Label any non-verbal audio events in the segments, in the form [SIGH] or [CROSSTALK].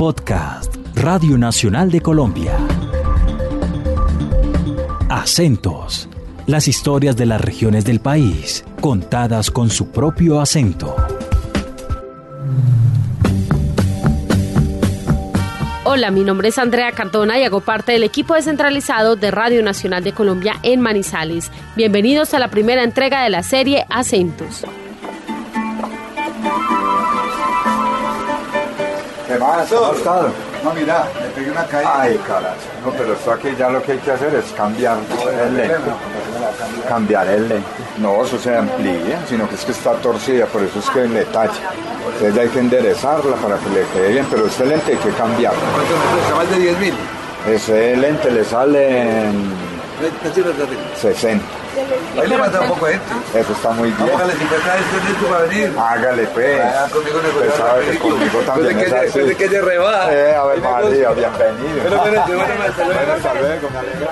Podcast Radio Nacional de Colombia. Acentos. Las historias de las regiones del país, contadas con su propio acento. Hola, mi nombre es Andrea Cardona y hago parte del equipo descentralizado de Radio Nacional de Colombia en Manizales. Bienvenidos a la primera entrega de la serie Acentos. ¿Qué más? ¿Cómo estado? No, mira, le pegué una caída. Ay, carajo. No, pero esto aquí ya lo que hay que hacer es cambiar el lente. Cambiar el lente. No, eso se amplía, sino que es que está torcida, por eso es que le talla. Entonces hay que enderezarla para que le quede bien, pero este lente hay que cambiarlo. ¿Cuánto me cuesta? Más de 10 mil. Ese lente le sale en 60. Ahí le manda un poco gente. Eso está muy bien. Póngale 50 de este para venir. Hágale pues. Ah, conmigo sabe que conmigo también es así. Desde que se rebaja. Eh, a ver, María, bienvenido. Bueno, hasta luego. Bueno, hasta luego, me alegra.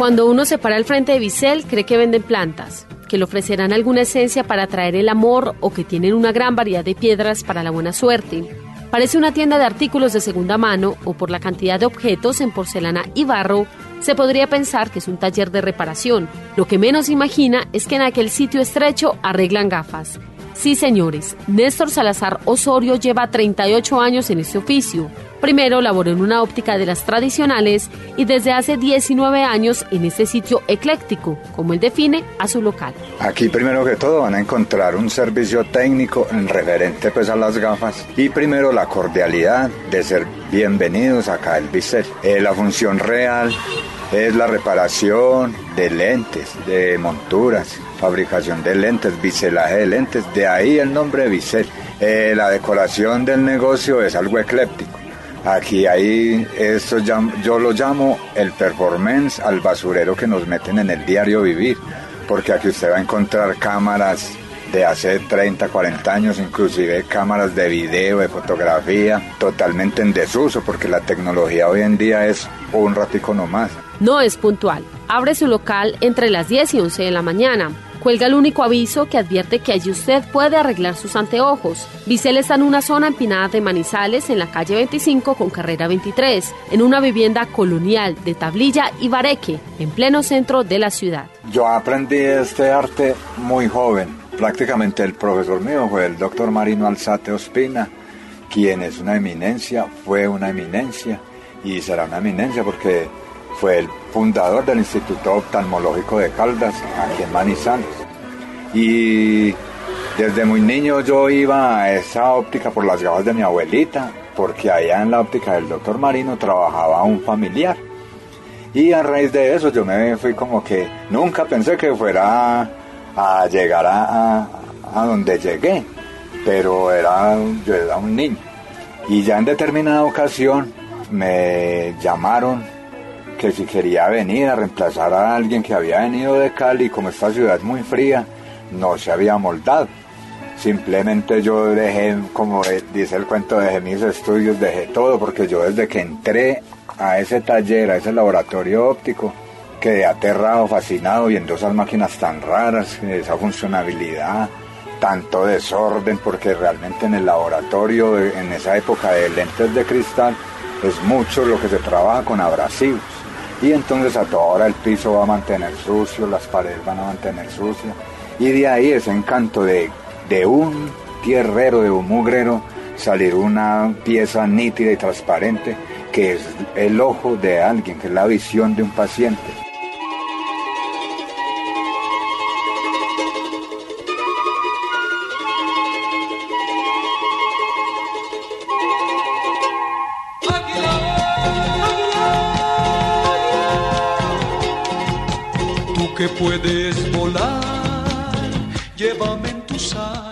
Cuando uno se para al frente de Bissell, cree que venden plantas, que le ofrecerán alguna esencia para atraer el amor o que tienen una gran variedad de piedras para la buena suerte. Parece una tienda de artículos de segunda mano o por la cantidad de objetos en porcelana y barro, se podría pensar que es un taller de reparación. Lo que menos imagina es que en aquel sitio estrecho arreglan gafas. Sí, señores, Néstor Salazar Osorio lleva 38 años en este oficio. Primero laboró en una óptica de las tradicionales y desde hace 19 años en este sitio ecléctico, como él define a su local. Aquí primero que todo van a encontrar un servicio técnico en referente pues a las gafas y primero la cordialidad de ser bienvenidos acá al Bissell. Eh, la función real es la reparación de lentes, de monturas, fabricación de lentes, biselaje de lentes, de ahí el nombre de Bissell. Eh, la decoración del negocio es algo ecléptico. Aquí hay, esto yo lo llamo el performance al basurero que nos meten en el diario vivir, porque aquí usted va a encontrar cámaras de hace 30, 40 años, inclusive cámaras de video, de fotografía, totalmente en desuso, porque la tecnología hoy en día es un ratico nomás. No es puntual. Abre su local entre las 10 y 11 de la mañana. Cuelga el único aviso que advierte que allí usted puede arreglar sus anteojos. Bissell está en una zona empinada de Manizales, en la calle 25 con carrera 23, en una vivienda colonial de tablilla y bareque, en pleno centro de la ciudad. Yo aprendí este arte muy joven. Prácticamente el profesor mío fue el doctor Marino Alzate Ospina, quien es una eminencia, fue una eminencia y será una eminencia porque fue el fundador del Instituto Oftalmológico de Caldas, aquí en Manizales. Y desde muy niño yo iba a esa óptica por las gafas de mi abuelita, porque allá en la óptica del doctor Marino trabajaba un familiar. Y a raíz de eso yo me fui como que nunca pensé que fuera a llegar a, a- donde llegué, pero era, yo era un niño. Y ya en determinada ocasión me llamaron que si quería venir a reemplazar a alguien que había venido de Cali, como esta ciudad es muy fría, no se había moldado. Simplemente yo dejé, como dice el cuento, dejé mis estudios, dejé todo, porque yo desde que entré a ese taller, a ese laboratorio óptico, quedé aterrado, fascinado viendo esas máquinas tan raras, esa funcionabilidad, tanto desorden, porque realmente en el laboratorio, en esa época de lentes de cristal, es mucho lo que se trabaja con abrasivos. Y entonces a toda hora el piso va a mantener sucio, las paredes van a mantener sucias. Y de ahí ese encanto de, de un tierrero, de un mugrero, salir una pieza nítida y transparente que es el ojo de alguien, que es la visión de un paciente. Que puedes volar, llévame en.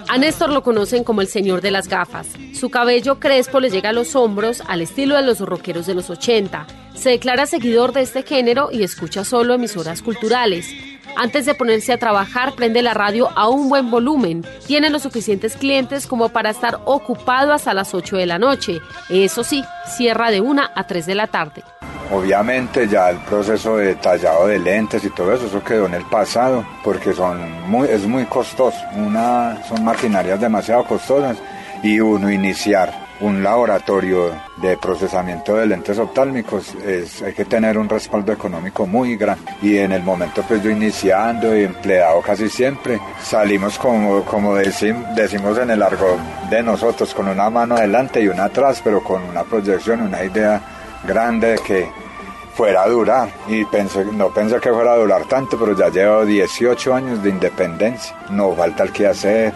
A Néstor lo conocen como el señor de las gafas. Su cabello crespo le llega a los hombros al estilo de los rockeros de los 80. Se declara seguidor de este género y escucha solo emisoras culturales. Antes de ponerse a trabajar, prende la radio a un buen volumen. Tiene los suficientes clientes como para estar ocupado hasta las 8 de la noche. Eso sí, cierra de 1 a 3 de la tarde. Obviamente ya el proceso de tallado de lentes y todo eso, eso quedó en el pasado porque son muy, es muy costoso. Una, son maquinarias demasiado costosas y uno iniciar un laboratorio de procesamiento de lentes oftálmicos es, hay que tener un respaldo económico muy grande y en el momento pues yo iniciando y empleado casi siempre salimos como, como decimos en el argot de nosotros con una mano adelante y una atrás pero con una proyección, una idea grande de que fuera a durar. Y pensé, no pensé que fuera a durar tanto, pero ya llevo 18 años de independencia, no falta el que hacer,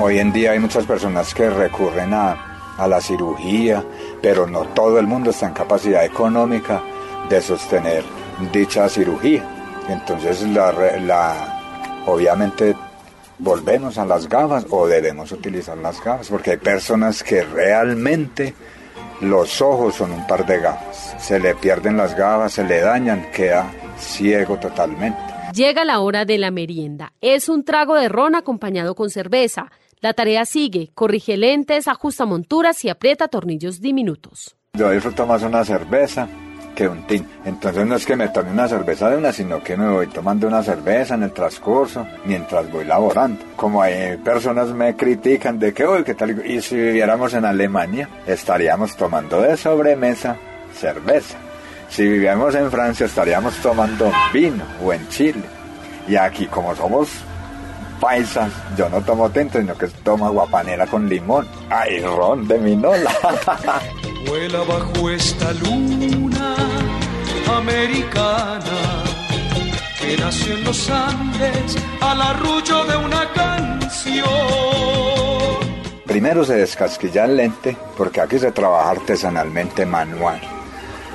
hoy en día hay muchas personas que recurren a, a la cirugía, pero no todo el mundo está en capacidad económica de sostener dicha cirugía. Entonces, la, la, obviamente volvemos a las gafas o debemos utilizar las gafas, porque hay personas que realmente los ojos son un par de gafas. Se le pierden las gafas, se le dañan, queda ciego totalmente. Llega la hora de la merienda. Es un trago de ron acompañado con cerveza. La tarea sigue. Corrige lentes, ajusta monturas y aprieta tornillos diminutos. Yo disfruto más una cerveza un tin. Entonces no es que me tome una cerveza de una, sino que me voy tomando una cerveza en el transcurso mientras voy laborando. Como hay personas me critican de que, uy, ¿qué tal? Y si viviéramos en Alemania, estaríamos tomando de sobremesa cerveza. Si viviéramos en Francia, estaríamos tomando vino o en Chile. Y aquí, como somos paisas, yo no tomo tinto, sino que tomo guapanera con limón. ¡Ay, ron de minola! [LAUGHS] Vuela bajo esta luna americana que nació en los Andes al arrullo de una canción. Primero se descasquilla el lente porque aquí se trabaja artesanalmente manual.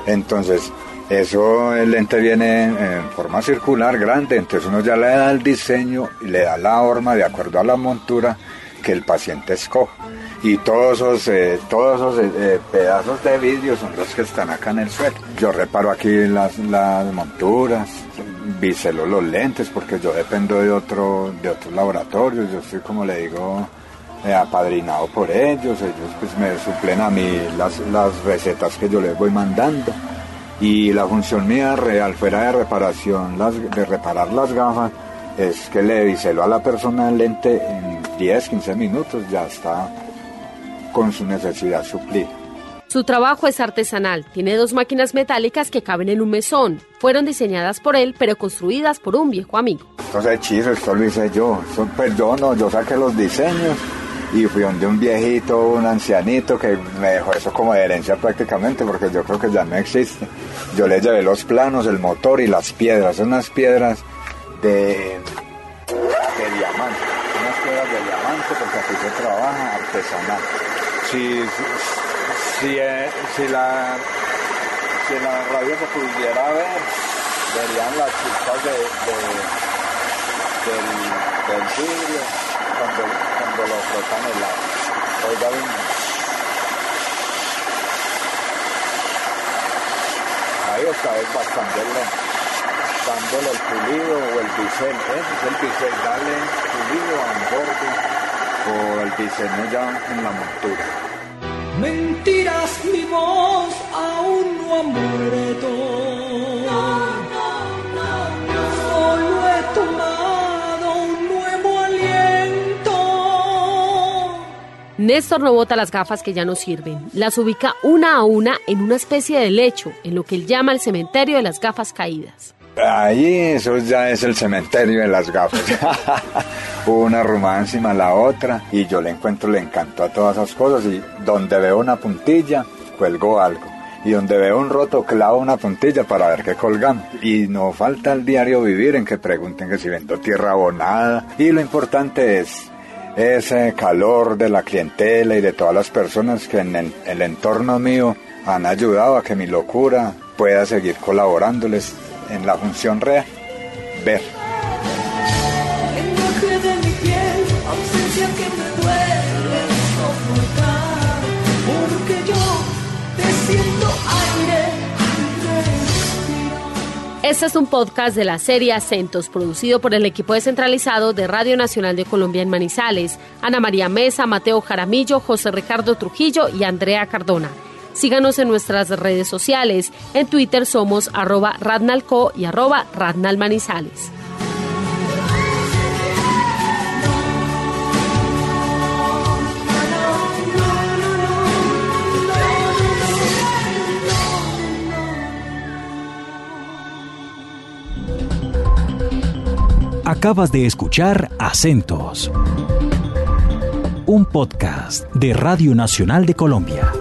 Entonces, eso el lente viene en forma circular grande, entonces uno ya le da el diseño y le da la forma de acuerdo a la montura que el paciente escoja y todos esos, eh, todos esos eh, eh, pedazos de vidrio son los que están acá en el suelo. Yo reparo aquí las, las monturas, biselo los lentes porque yo dependo de otro de otros laboratorios, yo estoy como le digo apadrinado por ellos, ellos pues me suplen a mí las, las recetas que yo les voy mandando. Y la función mía real fuera de reparación, las, de reparar las gafas, es que le biselo a la persona el lente en 10, 15 minutos, ya está con su necesidad suplida. Su trabajo es artesanal. Tiene dos máquinas metálicas que caben en un mesón. Fueron diseñadas por él, pero construidas por un viejo amigo. Entonces, hechizo, esto lo hice yo. Pues yo no, yo saqué los diseños y fui donde un viejito, un ancianito que me dejó eso como de herencia prácticamente porque yo creo que ya no existe. Yo le llevé los planos, el motor y las piedras, unas piedras de, de diamante, unas piedras de diamante porque aquí se trabaja artesanal si, si, eh, si, la, si la radio se pudiera ver, verían las chispas de, del, del, vidrio cuando, cuando lo frotan el agua. Oiga bien. Ahí está, es bastante lento dándole el pulido o el bisel, ese es el bisel, dale pulido a borde o el diseño ya en la montura. Mentiras, mi voz aún no ha muerto. Solo he tomado un nuevo aliento. Néstor no bota las gafas que ya no sirven. Las ubica una a una en una especie de lecho, en lo que él llama el cementerio de las gafas caídas. Ahí eso ya es el cementerio de las gafas. [LAUGHS] una de la otra y yo le encuentro le encanto a todas esas cosas y donde veo una puntilla, cuelgo algo. Y donde veo un roto, clavo una puntilla para ver qué colgamos. Y no falta el diario vivir en que pregunten que si vendo tierra abonada. Y lo importante es ese calor de la clientela y de todas las personas que en el entorno mío han ayudado a que mi locura pueda seguir colaborándoles en la función real, ver. Este es un podcast de la serie Acentos, producido por el equipo descentralizado de Radio Nacional de Colombia en Manizales, Ana María Mesa, Mateo Jaramillo, José Ricardo Trujillo y Andrea Cardona. Síganos en nuestras redes sociales. En Twitter somos arroba radnalco y arroba radnalmanizales. Acabas de escuchar Acentos, un podcast de Radio Nacional de Colombia.